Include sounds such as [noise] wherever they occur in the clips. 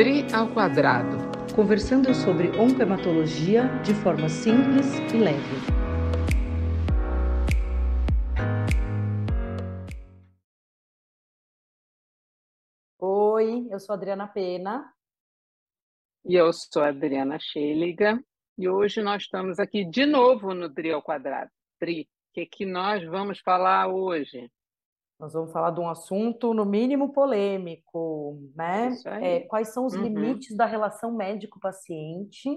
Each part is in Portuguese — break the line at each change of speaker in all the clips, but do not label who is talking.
Tri ao quadrado.
Conversando sobre oncohematologia de forma simples e leve. Oi, eu sou Adriana Pena.
E eu sou Adriana Schelliga. E hoje nós estamos aqui de novo no Tri ao quadrado. Tri, o que, que nós vamos falar hoje?
Nós vamos falar de um assunto, no mínimo, polêmico, né? É, quais são os uhum. limites da relação médico-paciente?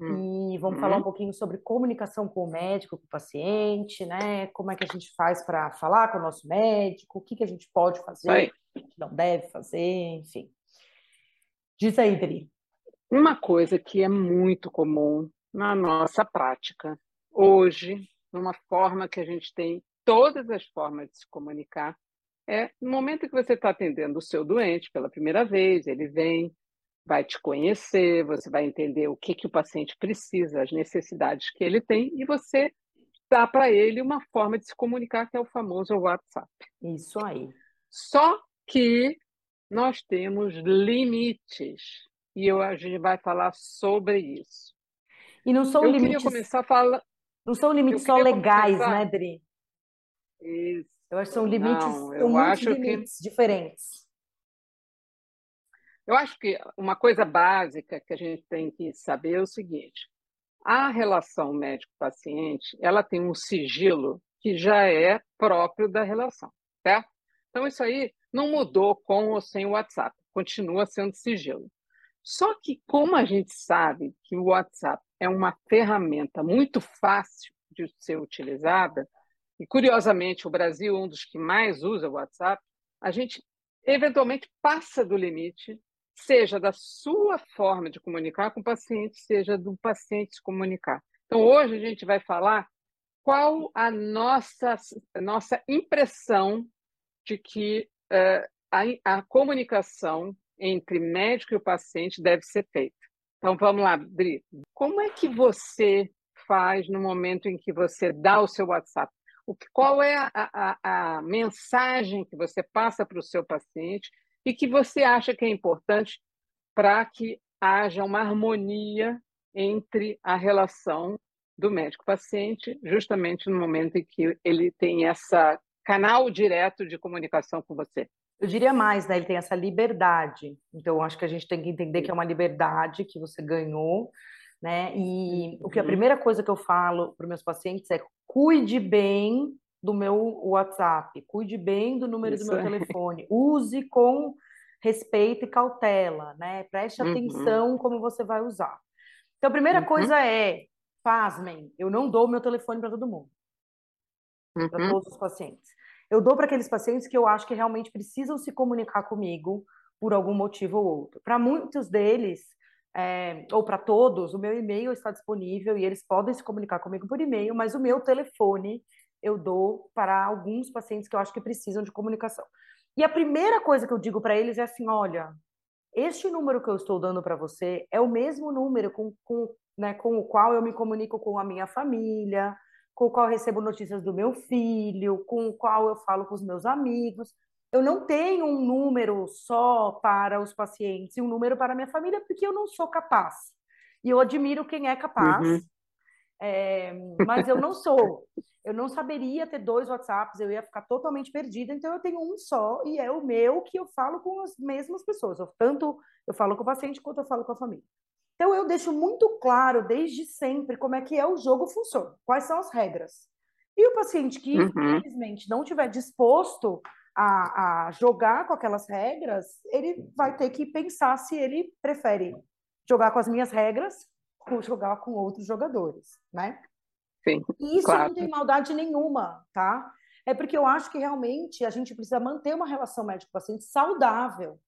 Uhum. E vamos falar um uhum. pouquinho sobre comunicação com o médico, com o paciente, né? Como é que a gente faz para falar com o nosso médico, o que, que a gente pode fazer, o que não deve fazer, enfim. Diz aí, Dri.
Uma coisa que é muito comum na nossa prática hoje, numa forma que a gente tem todas as formas de se comunicar, é no momento que você está atendendo o seu doente pela primeira vez, ele vem, vai te conhecer, você vai entender o que, que o paciente precisa, as necessidades que ele tem, e você dá para ele uma forma de se comunicar, que é o famoso WhatsApp.
Isso aí.
Só que nós temos limites e eu, a gente vai falar sobre isso.
E não são
eu
limites.
Começar a falar.
Não são limites só legais, começar... né, Dri?
Isso.
Eu acho que são limites, não, eu acho limites que... diferentes.
Eu acho que uma coisa básica que a gente tem que saber é o seguinte: a relação médico-paciente, ela tem um sigilo que já é próprio da relação, certo? Então isso aí não mudou com ou sem o WhatsApp, continua sendo sigilo. Só que, como a gente sabe que o WhatsApp é uma ferramenta muito fácil de ser utilizada, e curiosamente o Brasil um dos que mais usa o WhatsApp, a gente eventualmente passa do limite, seja da sua forma de comunicar com o paciente, seja do paciente se comunicar. Então, hoje a gente vai falar qual a nossa, a nossa impressão de que uh, a, a comunicação entre médico e o paciente deve ser feita. Então vamos lá, Dri. Como é que você faz no momento em que você dá o seu WhatsApp? O que, qual é a, a, a mensagem que você passa para o seu paciente e que você acha que é importante para que haja uma harmonia entre a relação do médico-paciente, justamente no momento em que ele tem essa canal direto de comunicação com você?
Eu diria mais, né? Ele tem essa liberdade. Então, acho que a gente tem que entender que é uma liberdade que você ganhou, né? E o que a uhum. primeira coisa que eu falo para os meus pacientes é cuide bem do meu WhatsApp, cuide bem do número Isso do meu telefone, use com respeito e cautela, né? Preste uhum. atenção como você vai usar. Então, a primeira uhum. coisa é, pasmem, eu não dou meu telefone para todo mundo, para uhum. todos os pacientes eu dou para aqueles pacientes que eu acho que realmente precisam se comunicar comigo por algum motivo ou outro. Para muitos deles, é, ou para todos, o meu e-mail está disponível e eles podem se comunicar comigo por e-mail, mas o meu telefone eu dou para alguns pacientes que eu acho que precisam de comunicação. E a primeira coisa que eu digo para eles é assim: olha, este número que eu estou dando para você é o mesmo número com, com, né, com o qual eu me comunico com a minha família, com o qual recebo notícias do meu filho, com o qual eu falo com os meus amigos. Eu não tenho um número só para os pacientes e um número para a minha família, porque eu não sou capaz. E eu admiro quem é capaz, uhum. é, mas eu não sou. Eu não saberia ter dois WhatsApps, eu ia ficar totalmente perdida. Então eu tenho um só e é o meu que eu falo com as mesmas pessoas. Eu, tanto eu falo com o paciente quanto eu falo com a família. Então eu deixo muito claro desde sempre como é que é o jogo funciona, quais são as regras. E o paciente que, uhum. infelizmente, não tiver disposto a, a, jogar com aquelas regras, ele vai ter que pensar se ele prefere jogar com as minhas regras ou jogar com outros jogadores, né?
Sim,
e isso
claro.
não tem maldade nenhuma, tá? É porque eu acho que realmente a gente precisa manter uma relação médico-paciente saudável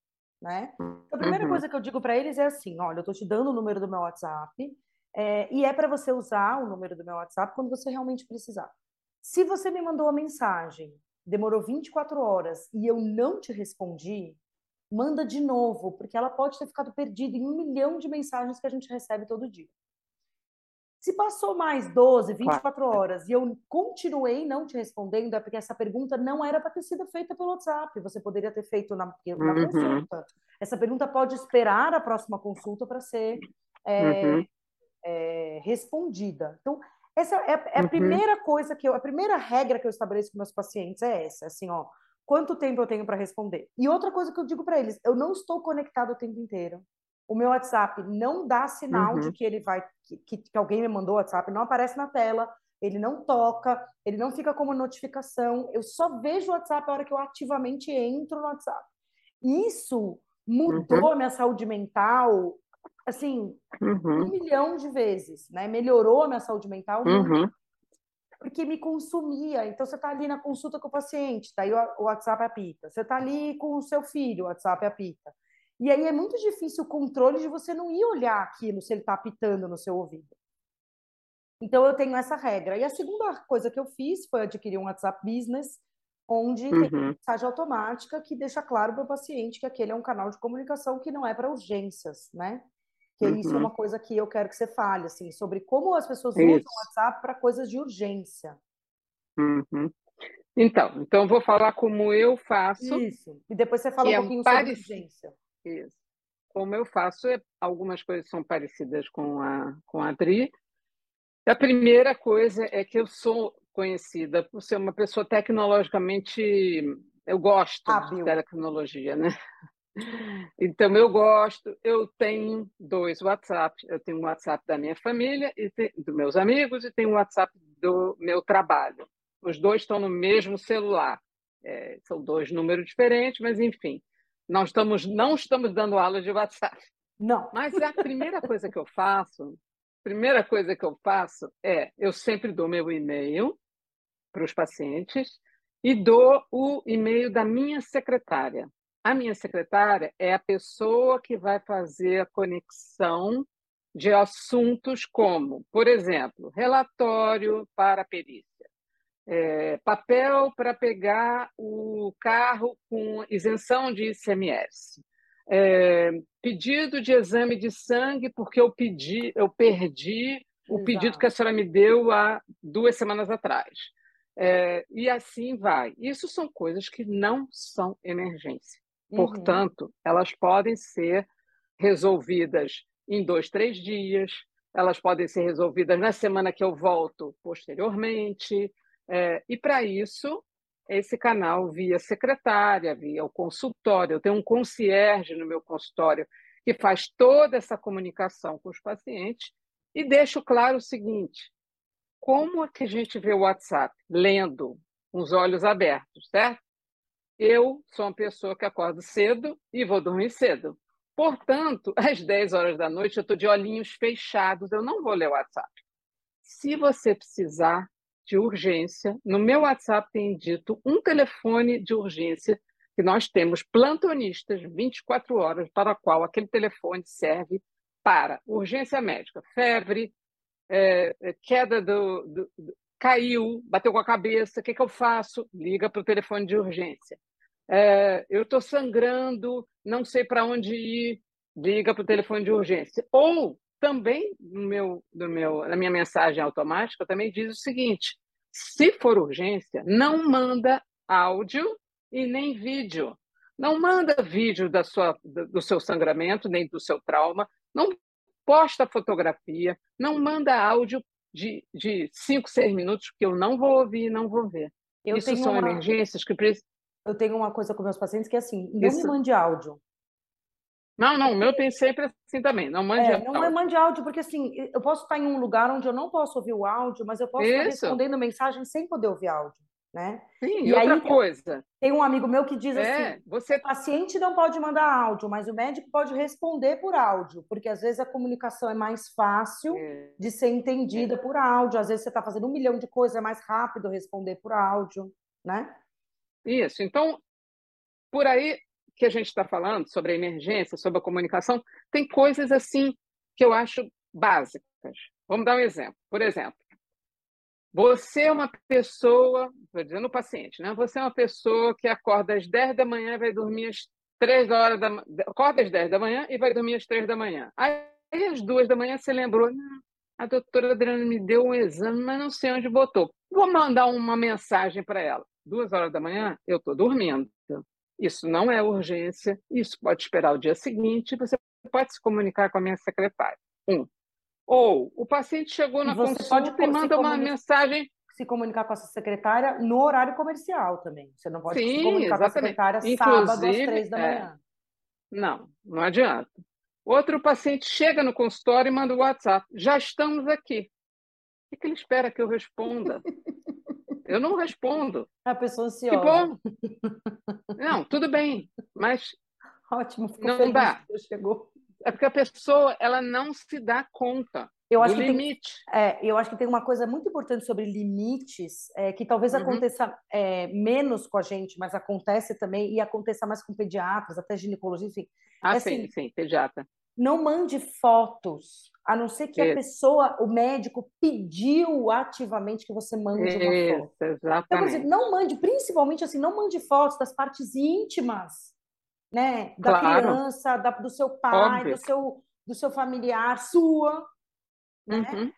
né? Então, a primeira uhum. coisa que eu digo para eles é assim: olha, eu estou te dando o número do meu WhatsApp é, e é para você usar o número do meu WhatsApp quando você realmente precisar. Se você me mandou uma mensagem, demorou 24 horas e eu não te respondi, manda de novo, porque ela pode ter ficado perdida em um milhão de mensagens que a gente recebe todo dia. Se passou mais 12, 24 claro. horas e eu continuei não te respondendo, é porque essa pergunta não era para ter sido feita pelo WhatsApp. Você poderia ter feito na, na uhum. consulta. Essa pergunta pode esperar a próxima consulta para ser é, uhum. é, respondida. Então, essa é, é a uhum. primeira coisa que eu, a primeira regra que eu estabeleço com meus pacientes é essa, assim, ó, quanto tempo eu tenho para responder? E outra coisa que eu digo para eles, eu não estou conectado o tempo inteiro o meu WhatsApp não dá sinal uhum. de que ele vai que, que, alguém me mandou o WhatsApp, não aparece na tela, ele não toca, ele não fica como notificação. Eu só vejo o WhatsApp a hora que eu ativamente entro no WhatsApp. Isso mudou uhum. a minha saúde mental, assim, uhum. um milhão de vezes, né? Melhorou a minha saúde mental uhum. porque me consumia. Então, você está ali na consulta com o paciente, daí o WhatsApp apita. Você está ali com o seu filho, o WhatsApp apita. E aí é muito difícil o controle de você não ir olhar aquilo se ele está apitando no seu ouvido. Então eu tenho essa regra. E a segunda coisa que eu fiz foi adquirir um WhatsApp Business, onde uhum. tem mensagem automática que deixa claro para o paciente que aquele é um canal de comunicação que não é para urgências, né? Que uhum. isso é uhum. uma coisa que eu quero que você fale, assim, sobre como as pessoas isso. usam o WhatsApp para coisas de urgência.
Uhum. Então, então vou falar como eu faço.
Isso. E depois você fala um é pouquinho sobre urgência.
Isso. Como eu faço, é, algumas coisas são parecidas com a, com a Adri. A primeira coisa é que eu sou conhecida por ser uma pessoa tecnologicamente. Eu gosto Hábil. de tecnologia, né? Então, eu gosto, eu tenho dois WhatsApp. Eu tenho um WhatsApp da minha família, e dos meus amigos, e tenho um WhatsApp do meu trabalho. Os dois estão no mesmo celular. É, são dois números diferentes, mas enfim. Nós estamos, não estamos dando aula de WhatsApp.
Não.
Mas a primeira coisa que eu faço, primeira coisa que eu faço é, eu sempre dou meu e-mail para os pacientes e dou o e-mail da minha secretária. A minha secretária é a pessoa que vai fazer a conexão de assuntos como, por exemplo, relatório para perícia é, papel para pegar o carro com isenção de ICMS, é, pedido de exame de sangue porque eu pedi, eu perdi o Exato. pedido que a senhora me deu há duas semanas atrás. É, e assim vai. Isso são coisas que não são emergência. Uhum. Portanto, elas podem ser resolvidas em dois, três dias, elas podem ser resolvidas na semana que eu volto posteriormente, é, e para isso, esse canal via secretária, via o consultório. Eu tenho um concierge no meu consultório que faz toda essa comunicação com os pacientes e deixo claro o seguinte: como é que a gente vê o WhatsApp? Lendo, com os olhos abertos, certo? Eu sou uma pessoa que acordo cedo e vou dormir cedo. Portanto, [laughs] às 10 horas da noite, eu estou de olhinhos fechados, eu não vou ler o WhatsApp. Se você precisar, de urgência. No meu WhatsApp tem dito um telefone de urgência que nós temos plantonistas 24 horas para a qual aquele telefone serve para urgência médica, febre, é, é queda do, do, do, caiu, bateu com a cabeça, o que, que eu faço? Liga para o telefone de urgência. É, eu estou sangrando, não sei para onde ir, liga para o telefone de urgência. Ou também no meu, no meu, na minha mensagem automática também diz o seguinte: se for urgência, não manda áudio e nem vídeo. Não manda vídeo da sua, do seu sangramento, nem do seu trauma. Não posta fotografia. Não manda áudio de, de cinco, seis minutos, que eu não vou ouvir e não vou ver. Eu Isso são uma... emergências que precisam.
Eu tenho uma coisa com meus pacientes que é assim: não Isso... me mande áudio.
Não, não, o meu tem sempre assim também. Não mande
é, áudio. Não mande áudio, porque assim, eu posso estar em um lugar onde eu não posso ouvir o áudio, mas eu posso Isso. estar respondendo mensagem sem poder ouvir áudio. Né?
Sim, e outra aí, coisa.
Tem um amigo meu que diz é, assim: você... o paciente não pode mandar áudio, mas o médico pode responder por áudio, porque às vezes a comunicação é mais fácil é. de ser entendida é. por áudio. Às vezes você está fazendo um milhão de coisas, é mais rápido responder por áudio, né?
Isso. Então, por aí que a gente está falando sobre a emergência, sobre a comunicação, tem coisas assim que eu acho básicas. Vamos dar um exemplo. Por exemplo, você é uma pessoa, vou dizendo o paciente, né? Você é uma pessoa que acorda às 10 da manhã e vai dormir às 3 horas da manhã. Acorda às 10 da manhã e vai dormir às 3 da manhã. Aí às 2 da manhã você lembrou, a doutora Adriana me deu um exame, mas não sei onde botou. Vou mandar uma mensagem para ela. Duas horas da manhã, eu estou dormindo. Isso não é urgência, isso pode esperar o dia seguinte, você pode se comunicar com a minha secretária. Um. Ou o paciente chegou na consulta e manda uma mensagem
se comunicar com a sua secretária no horário comercial também. Você não pode
Sim,
se comunicar
exatamente.
com a secretária
Inclusive,
sábado às três da
é,
manhã.
Não, não adianta. Outro paciente chega no consultório e manda o WhatsApp. Já estamos aqui. O que ele espera que eu responda? [laughs] Eu não respondo.
A pessoa ansiosa.
Que bom. [laughs] Não, tudo bem, mas
Ótimo,
Não dá.
chegou.
é porque a pessoa ela não se dá conta
Eu acho
do
que tem,
limite.
é, eu acho que tem uma coisa muito importante sobre limites, é, que talvez
Uhum.
aconteça é, menos com a gente, mas acontece também, e aconteça mais com pediatras, até ginecologistas, enfim.
Ah,
É
sim,
assim,
sim, pediatra.
Não mande fotos, a não ser que a
Isso.
pessoa, o médico, pediu ativamente que você mande uma foto.
Isso,
Então, por
exatamente.
exemplo, não mande, principalmente assim, não mande fotos das partes íntimas, né? Da
Claro.
criança, da- do seu pai,
Óbvio.
do seu, do seu familiar, sua. né?
Uhum.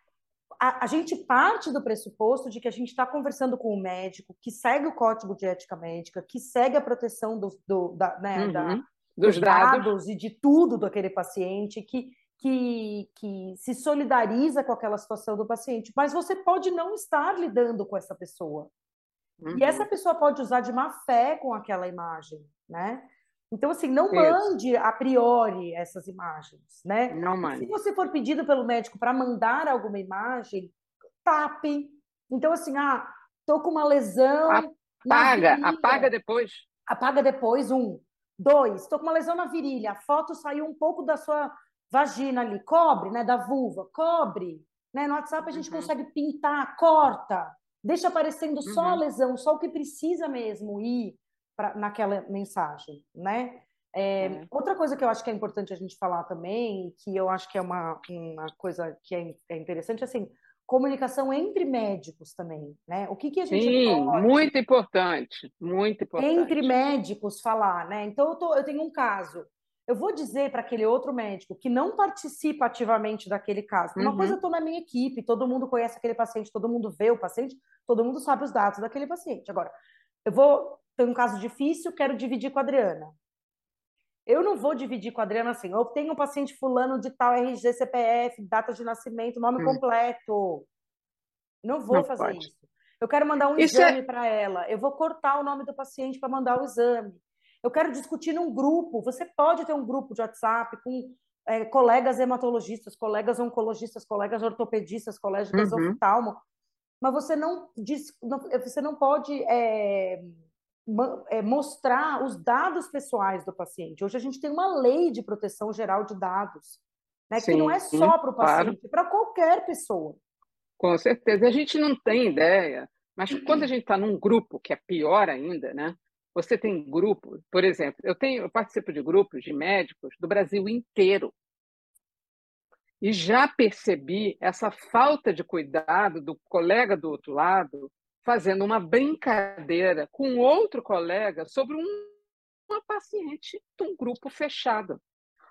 A, a gente parte do pressuposto de que a gente está conversando com o médico, que segue o código de ética médica, que segue a proteção do, do- da, né, da-
Uhum. Dos dados.
dados e de tudo do aquele paciente, que, que, que se solidariza com aquela situação do paciente, mas você pode não estar lidando com essa pessoa.
Uhum.
E essa pessoa pode usar de má fé com aquela imagem, né? Então, assim, não
Isso.
mande a priori essas imagens, né?
Não,
Se
mãe.
você for pedido pelo médico para mandar alguma imagem, tape. Então, assim, ah, tô com uma lesão
Apaga, apaga depois.
Apaga depois, um. Dois, tô com uma lesão na virilha, a foto saiu um pouco da sua vagina ali, cobre, né, da vulva, cobre. Né? No WhatsApp a gente
Uhum.
consegue pintar, corta, deixa aparecendo só a
Uhum.
lesão, só o que precisa mesmo ir pra, naquela mensagem, né? É,
É.
Outra coisa que eu acho que é importante a gente falar também, que eu acho que é uma, uma coisa que é, é interessante, assim, comunicação entre médicos também, né? O que, que a gente
Sim,
pode
muito importante. Muito importante.
entre médicos falar, né? Então eu, tô- eu tenho um caso. Eu vou dizer para aquele outro médico que não participa ativamente daquele caso. Uma
Uhum.
coisa eu estou na minha equipe, todo mundo conhece aquele paciente, todo mundo vê o paciente, todo mundo sabe os dados daquele paciente. Agora, eu vou ter um caso difícil, quero dividir com a Adriana. Eu não vou dividir com a Adriana assim, eu tenho um paciente fulano de tal RG, CPF, data de nascimento, nome
Hum.
completo. Não vou
Não
fazer
pode.
isso. Eu quero mandar um
Isso é-
exame para ela. Eu vou cortar o nome do paciente para mandar o exame. Eu quero discutir num grupo. Você pode ter um grupo de WhatsApp com é, colegas hematologistas, colegas oncologistas, colegas ortopedistas, colegas
Uhum.
oftalmo, mas você não, diz, não- você não pode é, é, mostrar os dados pessoais do paciente. Hoje a gente tem uma lei de proteção geral de dados, né, que não é
Sim,
só para o
claro.
paciente, é para qualquer pessoa.
Com certeza. A gente não tem ideia, mas quando a gente está num grupo, que é pior ainda, né? Você tem grupo, por exemplo, eu tenho, eu participo de grupos de médicos do Brasil inteiro. E já percebi essa falta de cuidado do colega do outro lado fazendo uma brincadeira com outro colega sobre um, uma paciente de um grupo fechado.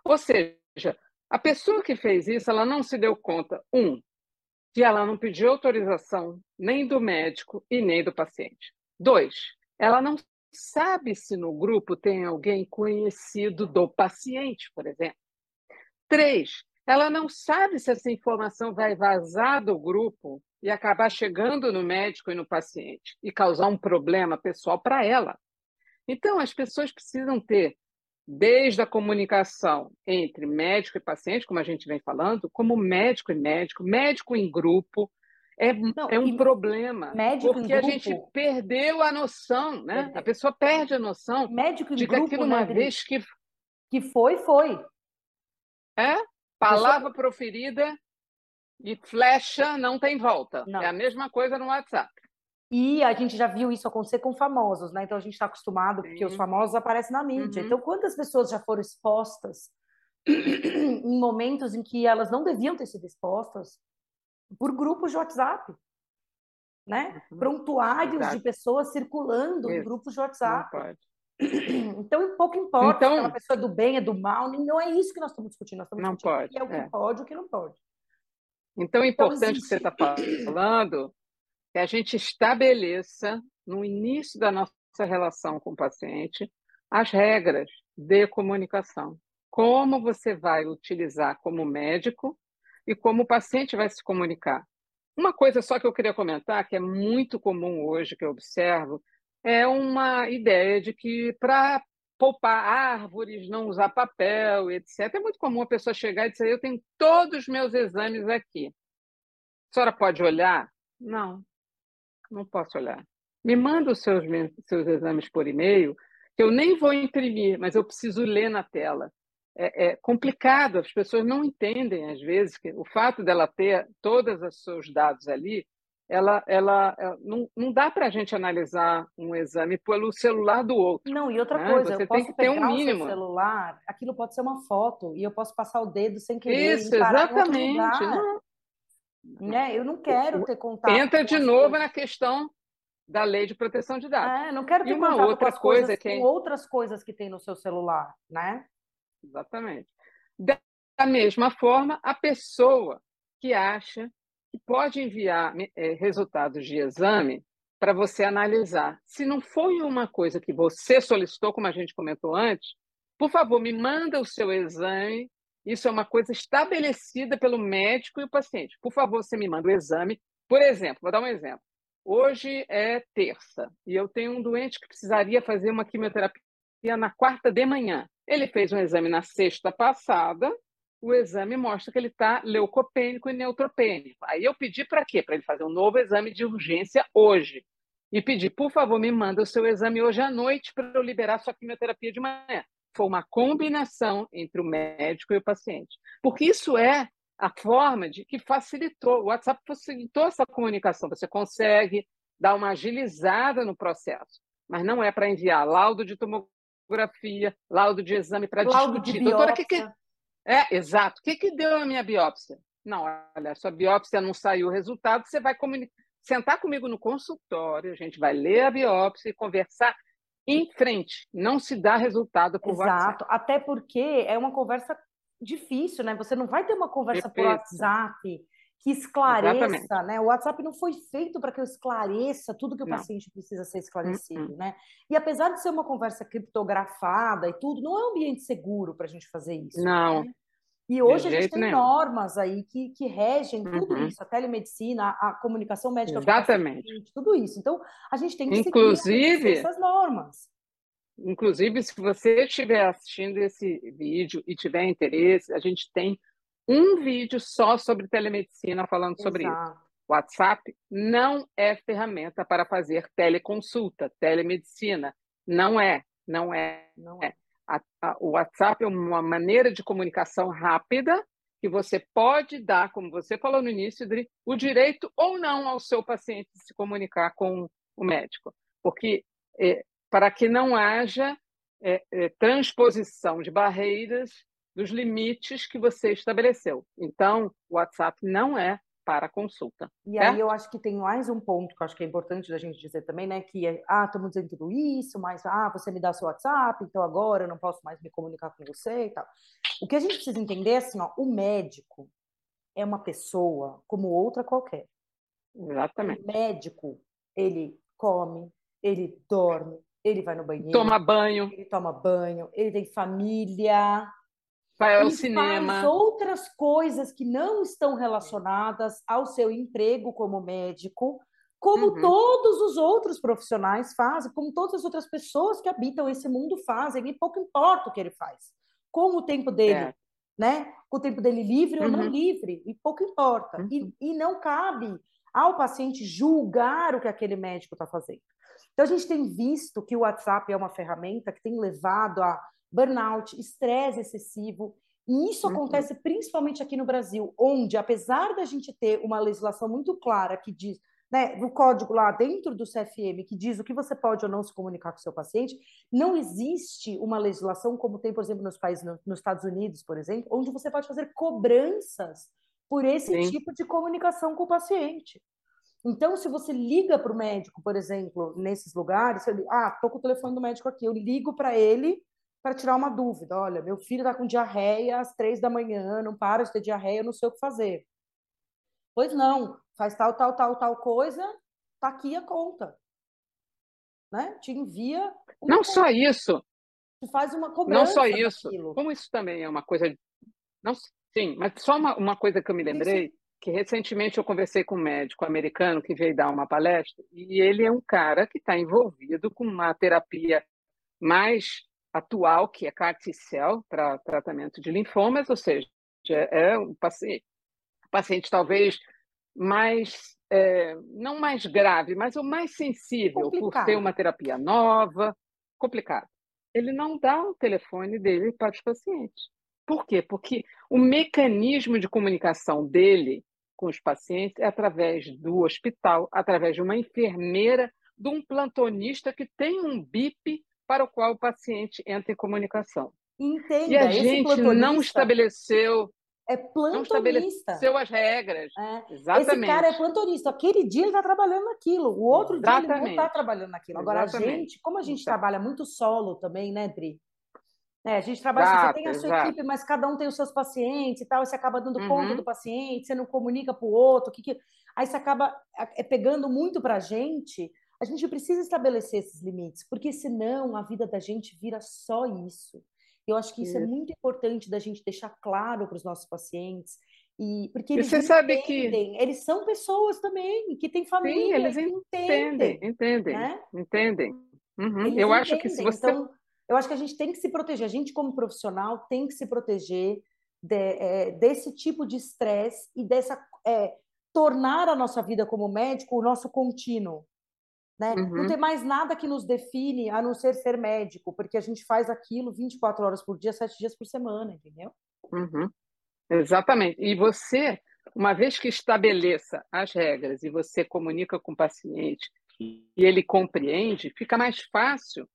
Ou seja, a pessoa que fez isso, ela não se deu conta, um, que ela não pediu autorização nem do médico e nem do paciente. Dois, ela não sabe se no grupo tem alguém conhecido do paciente, por exemplo. Três, ela não sabe se essa informação vai vazar do grupo e acabar chegando no médico e no paciente e causar um problema pessoal para ela. Então, as pessoas precisam ter, desde a comunicação entre médico e paciente, como a gente vem falando, como médico e médico, médico em grupo, é,
Não,
é um problema,
médico em
porque a gente perdeu a noção, né?
É.
A pessoa perde a noção
Médico em
de que
grupo,
aquilo,
né,
uma vez que
que foi, foi.
é palavra proferida e flecha não tem volta.
Não.
É a mesma coisa no WhatsApp.
E a gente já viu isso acontecer com famosos, né? Então a gente está acostumado, porque
Sim.
os famosos aparecem na mídia.
Uhum.
Então, quantas pessoas já foram expostas [clears throat] em momentos em que elas não deviam ter sido expostas por grupos de WhatsApp? Né?
Uhum.
Prontuários
Exato.
de pessoas circulando em
Isso.
grupos de
Não
WhatsApp.
pode. [clears throat]
Então, pouco importa
Então-
se aquela pessoa é do bem, é do mal, não é isso que nós estamos discutindo. Nós estamos
Não
discutindo
pode,
o que é o que
é.
pode e o que não pode.
Então, é então, importante que você está [clears throat] falando que a gente estabeleça, no início da nossa relação com o paciente, as regras de comunicação. Como você vai utilizar como médico e como o paciente vai se comunicar. Uma coisa só que eu queria comentar, que é muito comum hoje, que eu observo, é uma ideia de que para poupar árvores, não usar papel, etc. É muito comum a pessoa chegar e dizer: Eu tenho todos os meus exames aqui. A senhora pode olhar? Não, não posso olhar. Me manda os seus, seus exames por e-mail, que eu nem vou imprimir, mas eu preciso ler na tela é, é, complicado, as pessoas não entendem, às vezes, que o fato dela ter todos os seus dados ali, ela, ela, ela não, não dá para a gente analisar um exame pelo celular do outro.
Não, e outra né? coisa, Você eu posso pegar um mínimo. o seu celular, aquilo pode ser uma foto, e eu posso passar o dedo sem querer
Isso, exatamente. Não.
Né? Eu não quero ter contato.
Entra de novo coisas. na questão da lei de proteção de dados.
É, não quero ter e uma outra com coisa coisas, que... com outras coisas que tem no seu celular, né?
Exatamente. Da mesma forma, a pessoa que acha que pode enviar é, resultados de exame para você analisar. Se não foi uma coisa que você solicitou, como a gente comentou antes, por favor, me manda o seu exame. Isso é uma coisa estabelecida pelo médico e o paciente. Por favor, você me manda o exame. Por exemplo, vou dar um exemplo. Hoje é terça e eu tenho um doente que precisaria fazer uma quimioterapia na quarta de manhã. Ele fez um exame na sexta passada, o exame mostra que ele está leucopênico e neutropênico. Aí eu pedi para quê? Para ele fazer um novo exame de urgência hoje. E pedi, por favor, me manda o seu exame hoje à noite para eu liberar sua quimioterapia de manhã. Foi uma combinação entre o médico e o paciente. Porque isso é a forma de que facilitou, o WhatsApp facilitou essa comunicação. Você consegue dar uma agilizada no processo, mas não é para enviar laudo de tomografia laudo de exame para discutir.
De Doutora, que, que
É, exato. O que, que deu a minha biópsia? Não, olha, sua biópsia não saiu o resultado, você vai comunicar, sentar comigo no consultório, a gente vai ler a biópsia e conversar em frente. Não se dá resultado por
Exato.
WhatsApp.
Até porque é uma conversa difícil, né? Você não vai ter uma conversa por WhatsApp que esclareça, Exatamente. né? O WhatsApp não foi feito para que eu esclareça tudo que o não. paciente precisa ser esclarecido, uh -uh. né? E apesar de ser uma conversa criptografada e tudo, não é um ambiente seguro para a gente fazer isso.
Não.
Né? E hoje a gente tem nenhum. normas aí que, que regem tudo uhum. isso, a telemedicina, a, a comunicação médica,
Exatamente.
Paciente, tudo isso. Então, a gente tem que
Inclusive,
seguir essas normas.
Inclusive, se você estiver assistindo esse vídeo e tiver interesse, a gente tem um vídeo só sobre telemedicina falando sobre Exato. isso. WhatsApp não é ferramenta para fazer teleconsulta, telemedicina. Não é, não é. Não é. A, a, o WhatsApp é uma maneira de comunicação rápida que você pode dar, como você falou no início, Dri, o direito ou não ao seu paciente de se comunicar com o médico. Porque é, para que não haja é, é, transposição de barreiras dos limites que você estabeleceu. Então, o WhatsApp não é para consulta.
E certo? aí eu acho que tem mais um ponto que eu acho que é importante da gente dizer também, né? Que é, ah, estamos dizendo tudo isso, mas ah, você me dá seu WhatsApp, então agora eu não posso mais me comunicar com você e tal. O que a gente precisa entender é assim, ó, o médico é uma pessoa como outra qualquer.
Exatamente.
O médico, ele come, ele dorme, ele vai no banheiro,
toma banho,
ele toma banho, ele tem família,
vai ao cinema.
Faz outras coisas que não estão relacionadas ao seu emprego como médico, como uhum. todos os outros profissionais fazem, como todas as outras pessoas que habitam esse mundo fazem, e pouco importa o que ele faz. Com o tempo dele, é. né? Com o tempo dele livre uhum. ou não uhum. livre, e pouco importa. Uhum. E, e não cabe ao paciente julgar o que aquele médico está fazendo. Então, a gente tem visto que o WhatsApp é uma ferramenta que tem levado a burnout, estresse excessivo. E isso uhum. acontece principalmente aqui no Brasil, onde, apesar da gente ter uma legislação muito clara que diz, né, no código lá dentro do CFM, que diz o que você pode ou não se comunicar com o seu paciente, não existe uma legislação como tem, por exemplo, nos países, nos Estados Unidos, por exemplo, onde você pode fazer cobranças por esse Sim. tipo de comunicação com o paciente. Então, se você liga para o médico, por exemplo, nesses lugares, você, ah, estou com o telefone do médico aqui, eu ligo para ele para tirar uma dúvida. Olha, meu filho está com diarreia às três da manhã, não para de ter diarreia, eu não sei o que fazer. Pois não, faz tal, tal, tal, tal coisa, tá aqui a conta. Né? Te envia.
Não conta. só isso.
Te faz uma cobrança.
Não só isso. Daquilo. Como isso também é uma coisa. Não, sim, mas só uma, uma coisa que eu me lembrei, sim. que recentemente eu conversei com um médico americano que veio dar uma palestra, e ele é um cara que está envolvido com uma terapia mais atual, que é CAR T-cell, para tratamento de linfomas, ou seja, é um paciente, paciente talvez mais, é, não mais grave, mas o mais sensível, complicado. por ter uma terapia nova, complicado. Ele não dá o telefone dele para os pacientes. Por quê? Porque o mecanismo de comunicação dele com os pacientes é através do hospital, através de uma enfermeira, de um plantonista que tem um BIP para o qual o paciente entra em comunicação.
Entenda,
e a gente não estabeleceu
é plantonista. Não
estabeleceu as regras.
É. Exatamente. Esse cara é plantonista. Aquele dia ele está trabalhando naquilo, o outro Exatamente. dia ele não está trabalhando naquilo. Agora, Exatamente. a gente, como a gente Exatamente. trabalha muito solo também, né, Dri? É, a gente trabalha, exato, você tem a sua exato. equipe, mas cada um tem os seus pacientes e tal, você acaba dando uhum. conta do paciente, você não comunica para o outro, que, que... aí você acaba é, pegando muito para a gente a gente precisa estabelecer esses limites, porque senão a vida da gente vira só isso. Eu acho que isso é, é muito importante da gente deixar claro para os nossos pacientes. E, porque eles
e você
entendem,
sabe que
eles são pessoas também, que têm família, Sim,
eles entendem, entendem, né? entendem. Uhum. Eu entendem. acho que se você
então, eu acho que a gente tem que se proteger. A gente como profissional tem que se proteger de, é, desse tipo de estresse e dessa é, tornar a nossa vida como médico o nosso contínuo. Né? Uhum. Não tem mais nada que nos define a não ser ser médico, porque a gente faz aquilo 24 horas por dia, 7 dias por semana, entendeu?
Uhum. Exatamente. E você, uma vez que estabeleça as regras e você comunica com o paciente e ele compreende, fica mais fácil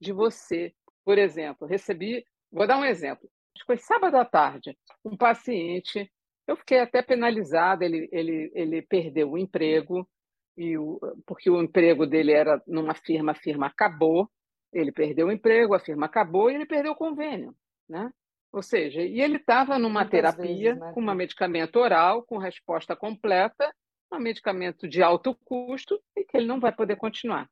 de você, por exemplo, recebi, vou dar um exemplo, foi sábado à tarde, um paciente, eu fiquei até penalizada, ele, ele, ele perdeu o emprego, e o, porque o emprego dele era numa firma, a firma acabou, ele perdeu o emprego, a firma acabou e ele perdeu o convênio, né? Ou seja, e ele estava numa Muitas terapia vezes, né? com um medicamento oral, com resposta completa, um medicamento de alto custo e que ele não vai poder continuar.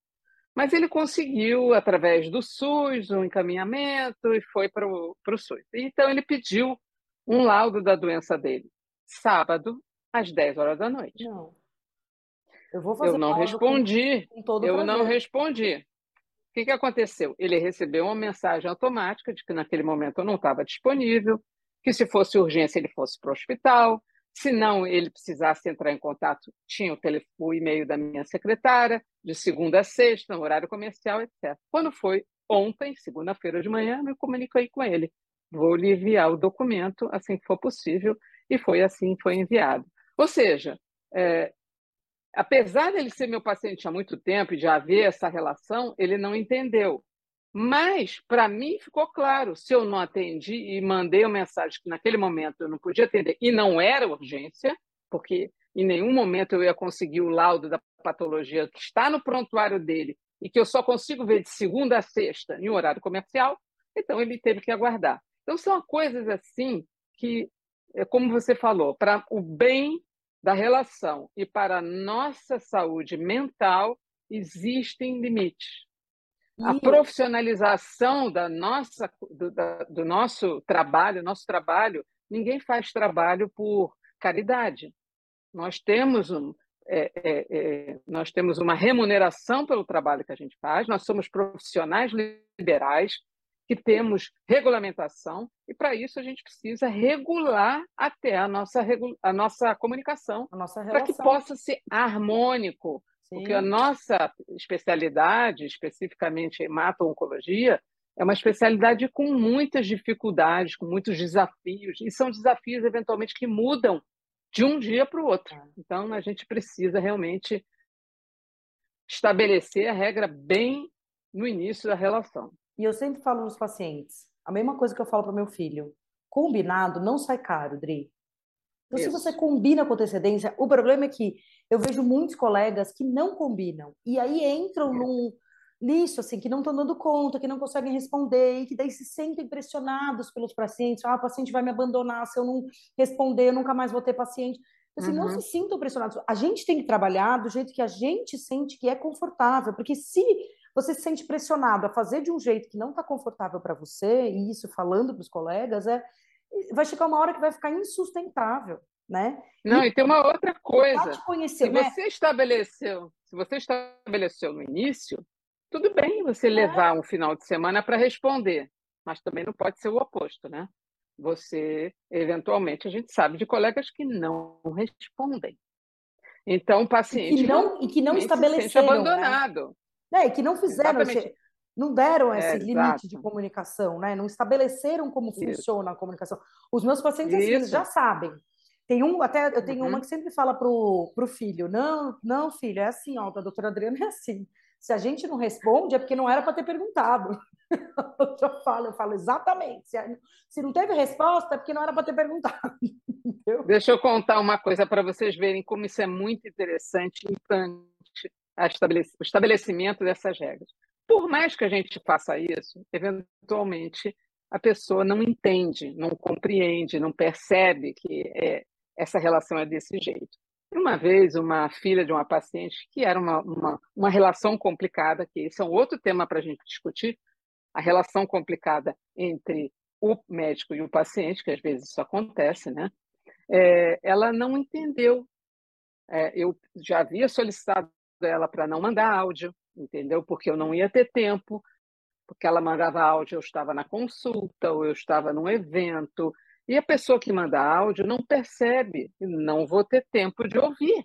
Mas ele conseguiu, através do SUS, um encaminhamento e foi para o SUS. Então, ele pediu um laudo da doença dele, sábado, às 10 horas da noite.
Não. Eu vou fazer
Eu não respondi. Com, com eu prazer. não respondi. O que, que aconteceu? Ele recebeu uma mensagem automática de que naquele momento eu não estava disponível, que se fosse urgência ele fosse para o hospital, se não ele precisasse entrar em contato, tinha o, telefone, o e-mail da minha secretária, de segunda a sexta, no horário comercial, etc. Quando foi ontem, segunda-feira de manhã, me comuniquei com ele. Vou lhe enviar o documento assim que for possível, e foi assim foi enviado. Ou seja, é, apesar dele ser meu paciente há muito tempo e de haver essa relação, ele não entendeu. Mas, para mim, ficou claro: se eu não atendi e mandei uma mensagem que naquele momento eu não podia atender e não era urgência, porque em nenhum momento eu ia conseguir o laudo da patologia que está no prontuário dele e que eu só consigo ver de segunda a sexta em horário comercial, então ele teve que aguardar. Então, são coisas assim que, é como você falou, para o bem da relação e para a nossa saúde mental existem limites. A profissionalização da nossa, do, da, do nosso trabalho, nosso trabalho, ninguém faz trabalho por caridade. Nós temos um, é, é, é, nós temos uma remuneração pelo trabalho que a gente faz, nós somos profissionais liberais, que temos regulamentação e para isso a gente precisa regular até a nossa, a nossa comunicação, para que possa ser harmônico, Sim. porque a nossa especialidade, especificamente hemato-oncologia, é uma especialidade com muitas dificuldades, com muitos desafios, e são desafios eventualmente que mudam de um dia para o outro. É. Então a gente precisa realmente estabelecer a regra bem no início da relação.
E eu sempre falo nos pacientes, a mesma coisa que eu falo para meu filho. Combinado não sai caro, Dri. Então, se você combina com antecedência, o problema é que eu vejo muitos colegas que não combinam. E aí entram é. num lixo, assim, que não estão dando conta, que não conseguem responder, e que daí se sentem pressionados pelos pacientes. Ah, o paciente vai me abandonar se eu não responder, eu nunca mais vou ter paciente. Então, assim, uhum. não se sintam pressionados. A gente tem que trabalhar do jeito que a gente sente que é confortável, porque se você se sente pressionado a fazer de um jeito que não está confortável para você, e isso falando para os colegas, é, vai chegar uma hora que vai ficar insustentável, né?
Não, e, e tem uma outra coisa.
Conhecer,
se
né?
você estabeleceu, se você estabeleceu no início, tudo bem você é. levar um final de semana para responder, mas também não pode ser o oposto, né? Você, eventualmente, a gente sabe de colegas que não respondem. Então, o paciente.
E que não, e que não estabeleceram.
Se abandonado.
Né? E que não fizeram, esse, não deram esse é, limite de comunicação, né? Não estabeleceram como Isso. funciona a comunicação. Os meus pacientes assim, já sabem. Tem um, até eu tenho uhum. uma que sempre fala pro, pro filho: não, não, filho, é assim, ó, a doutora Adriana é assim. Se a gente não responde, é porque não era para ter perguntado. [laughs] eu falo, eu falo exatamente. Se, não teve resposta, é porque não era para ter perguntado. [laughs]
Entendeu? Deixa eu contar uma coisa para vocês verem como isso é muito interessante e importante o estabelecimento dessas regras. Por mais que a gente faça isso, eventualmente a pessoa não entende, não compreende, não percebe que é, essa relação é desse jeito. Uma vez, uma filha de uma paciente, que era uma, uma, uma relação complicada, que esse é um outro tema para a gente discutir, a relação complicada entre o médico e o paciente, que às vezes isso acontece, né? É, ela não entendeu. É, eu já havia solicitado ela para não mandar áudio, entendeu? Porque eu não ia ter tempo, porque ela mandava áudio, eu estava na consulta, ou eu estava num evento, e a pessoa que manda áudio não percebe, não vou ter tempo de ouvir.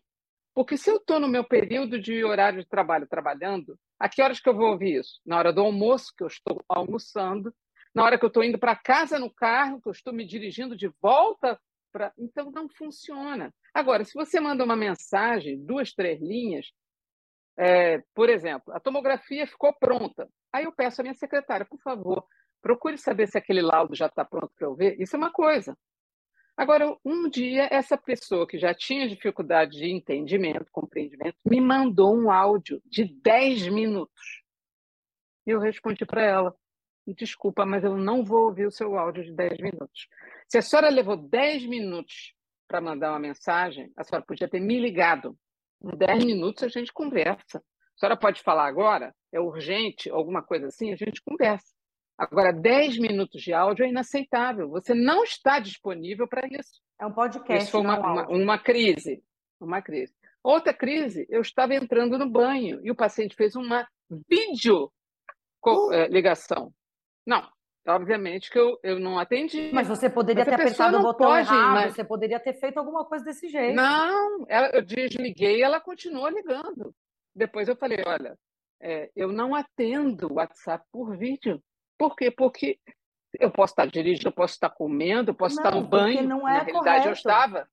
Porque se eu estou no meu período de horário de trabalho trabalhando, a que horas que eu vou ouvir isso? Na hora do almoço, que eu estou almoçando, na hora que eu estou indo para casa no carro, que eu estou me dirigindo de volta para. Então não funciona. Agora, se você manda uma mensagem, duas, três linhas, é, por exemplo, a tomografia ficou pronta. Aí eu peço à minha secretária, por favor, Procure saber se aquele laudo já está pronto para eu ver. Isso é uma coisa. Agora, um dia, essa pessoa que já tinha dificuldade de entendimento, compreendimento, me mandou um áudio de 10 minutos. E eu respondi para ela: desculpa, mas eu não vou ouvir o seu áudio de 10 minutos. Se a senhora levou 10 minutos para mandar uma mensagem, a senhora podia ter me ligado. Em 10 minutos a gente conversa. A senhora pode falar agora? É urgente, alguma coisa assim? A gente conversa. Agora, 10 minutos de áudio é inaceitável. Você não está disponível para isso.
É um podcast.
Isso foi uma, uma, uma, crise. Uma crise. Outra crise, eu estava entrando no banho e o paciente fez uma vídeo uh. ligação. Não, obviamente que eu, eu não atendi.
Mas você poderia mas ter apertado o botão pode, errado, mas... você poderia ter feito alguma coisa desse jeito.
Não, ela, eu desliguei e ela continuou ligando. Depois eu falei, olha, é, eu não atendo WhatsApp por vídeo. Por quê? Porque eu posso estar dirigindo, eu posso estar comendo, eu posso não, estar no banho.
Não é
Na realidade,
correto.
eu estava.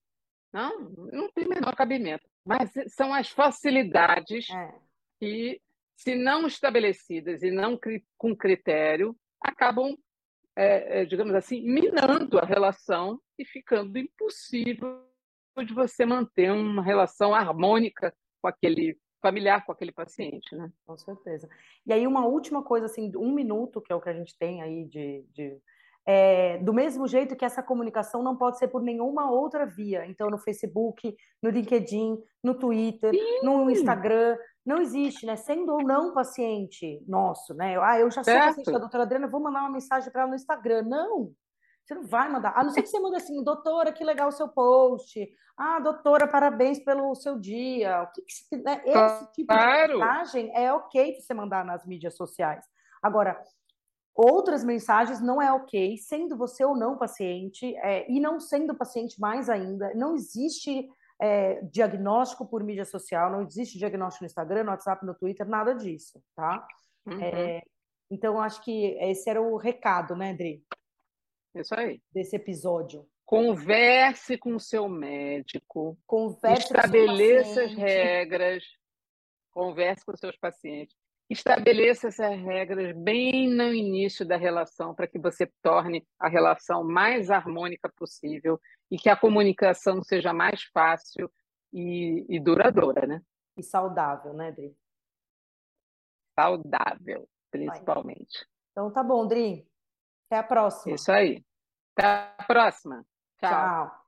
Não, não tem menor cabimento. Mas são as facilidades é. que, se não estabelecidas e não com critério, acabam, é, é, digamos assim, minando a relação e ficando impossível de você manter uma relação harmônica com aquele familiar com aquele paciente, né?
Com certeza. E aí uma última coisa, assim, um minuto, que é o que a gente tem aí de, de é, do mesmo jeito que essa comunicação não pode ser por nenhuma outra via. Então, no Facebook, no LinkedIn, no Twitter, Sim. no Instagram, não existe, né? Sendo ou não paciente nosso, né? Ah, eu já sou certo. paciente da doutora Adriana, vou mandar uma mensagem para ela no Instagram. Não! Você não vai mandar. A não ser que você manda assim, doutora, que legal o seu post. Ah, doutora, parabéns pelo seu dia. O que, que né? Esse tipo claro. de mensagem é ok você mandar nas mídias sociais. Agora, outras mensagens não é ok, sendo você ou não paciente, é, e não sendo paciente mais ainda. Não existe é, diagnóstico por mídia social, não existe diagnóstico no Instagram, no WhatsApp, no Twitter, nada disso, tá? Uhum. É, então, acho que esse era o recado, né, Adri?
Isso aí.
Desse episódio.
Converse com o seu médico. Converse estabeleça as regras. Converse com os seus pacientes. Estabeleça essas regras bem no início da relação para que você torne a relação mais harmônica possível e que a comunicação seja mais fácil e, e duradoura, né?
E saudável, né, Dri?
Saudável, principalmente.
Então tá bom, Dri. Até a próxima.
Isso aí. Até a próxima. Tchau.
Tchau.